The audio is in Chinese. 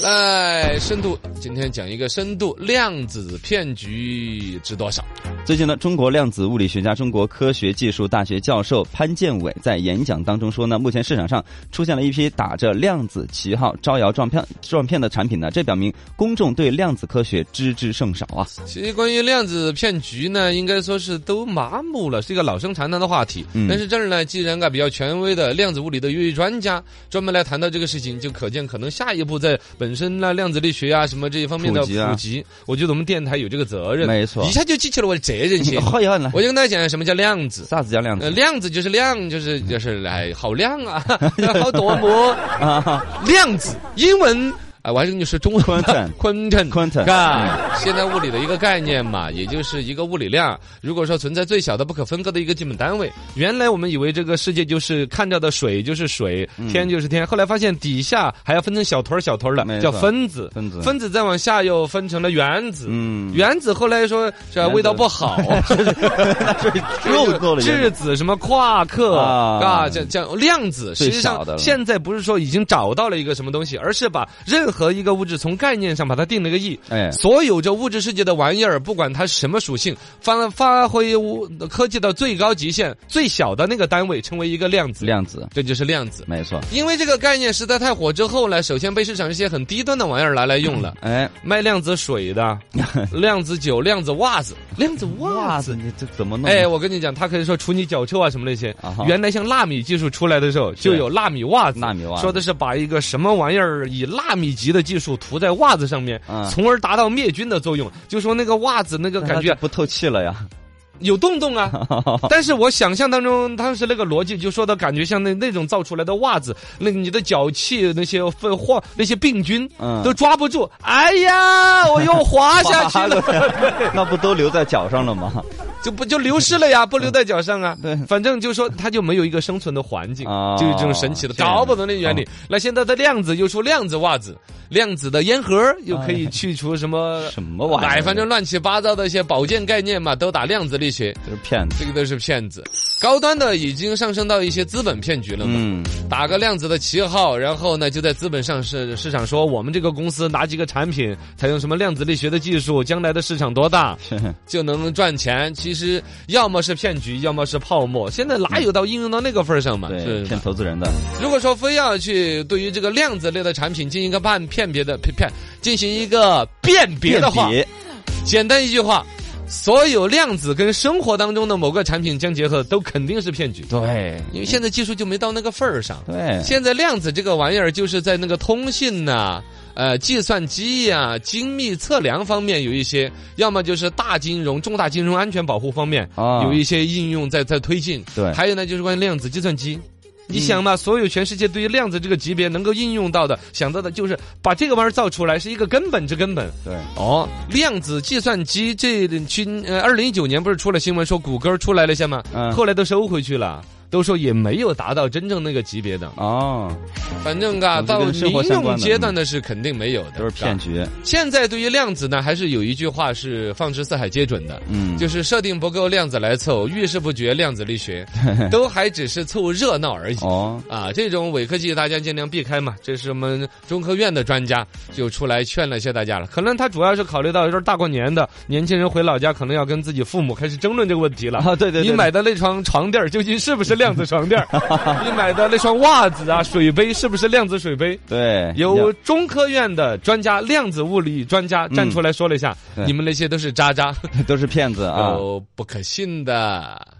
来，深度，今天讲一个深度量子骗局值多少？最近呢，中国量子物理学家、中国科学技术大学教授潘建伟在演讲当中说呢，目前市场上出现了一批打着量子旗号招摇撞骗、撞骗的产品呢，这表明公众对量子科学知之甚少啊。其实关于量子骗局呢，应该说是都麻木了，是一个老生常谈的话题。嗯但是这儿呢，既然啊比较权威的量子物理的一位专家专门来谈到这个事情，就可见可能下一步在本身呢量子力学啊什么这一方面的普及啊普及，我觉得我们电台有这个责任。没错一下就激起了我的责任心。好我就跟大家讲什么叫量子。啥子叫量呃，子？量子就是量，就是就是哎，好亮啊，好夺目 啊量子，英文啊，我还是跟你说中文 吧 Quantum quantum Quantum 啊，现在物理的一个概念嘛，也就是一个物理量。如果说存在最小的不可分割的一个基本单位，原来我们以为这个世界就是看到的水就是水，天就是天，后来发现底下还要分成小团儿小团儿的，叫分子。分子。分子再往下又分成了原子。嗯。原子后来说这味道不好，又做了质子什么夸克啊。啊，这这样量子，实际上现在不是说已经找到了一个什么东西，而是把任何一个物质从概念上把它定了个义。哎所有这物质世界的玩意儿，不管它是什么属性，发发挥物科技的最高极限，最小的那个单位称为一个量子，量子，这就是量子。没错。因为这个概念实在太火之后呢，首先被市场一些很低端的玩意儿拿来用了。哎，卖量子水的，量子酒、量子袜子、量子袜子，，你这怎么弄？哎，我跟你讲，他可以说除你脚臭啊什么那些。原来像纳米技术出来的时候，就有纳米袜子。纳米袜子说的是把一个什么玩意儿以纳米级的技术涂在袜子上面啊，从而达到灭菌的作用。就说那个袜子那个感觉不透气了呀。有洞洞啊，但是我想象当中当时那个逻辑就说的感觉像那那种造出来的袜子，那你的脚气那些粪化那些病菌嗯都抓不住。哎呀，我又滑下去了。那不都留在脚上了吗？就不就流失了呀，不留在脚上啊。对反正就说它就没有一个生存的环境，哦就是这种神奇的，搞不懂的原理哦。那现在的量子又出量子袜子，量子的烟盒又可以去除什么 什么玩意儿哎，反正乱七八糟的一些保健概念嘛，都打量子力学。都是骗子。这个都是骗子，高端的已经上升到一些资本骗局了嘛。嗯，打个量子的旗号，然后呢，就在资本上市市场说我们这个公司哪几个产品采用什么量子力学的技术，将来的市场多大，就能赚钱。其实要么是骗局，要么是泡沫。现在哪有到应用到那个份儿上嘛？对，是骗投资人的。如果说非要去对于这个量子类的产品进行一个判辨别的骗骗，进行一个辨别的话，简单一句话。所有量子跟生活当中的某个产品相结合，都肯定是骗局。对因为现在技术就没到那个份儿上。对，现在量子这个玩意儿，就是在那个通信呐、呃，计算机呀、精密测量方面有一些，要么就是大金融、重大金融安全保护方面、啊有一些应用在在推进。对还有呢，就是关于量子计算机。你想嘛，所有全世界对于量子这个级别能够应用到的，想到的就是把这个玩意儿造出来，是一个根本之根本。对，哦，量子计算机这去呃，二零一九年不是出了新闻说谷歌出来了些吗？嗯后来都收回去了，都说也没有达到真正那个级别的。哦，反正啊，到民用阶段的是肯定没有的，都是骗局。现在对于量子呢，还是有一句话是放之四海皆准的，嗯，就是设定不够量子来凑，遇事不决量子力学，都还只是凑热闹而已。哦，啊，这种伪科技大家尽量避开嘛。这是我们中科院的专家就出来劝了一下大家了。可能他主要是考虑到这大过年的，年轻人回老家可能要跟自己父母开始争论这个问题了。啊，对对对，你买的那床床垫究竟是不是量子床垫？你买的那双袜子啊、水杯是不是量子水杯？对有中科院的专家、量子物理专家站出来说了一下，对你们那些都是渣渣，都是骗子啊。有不可信的。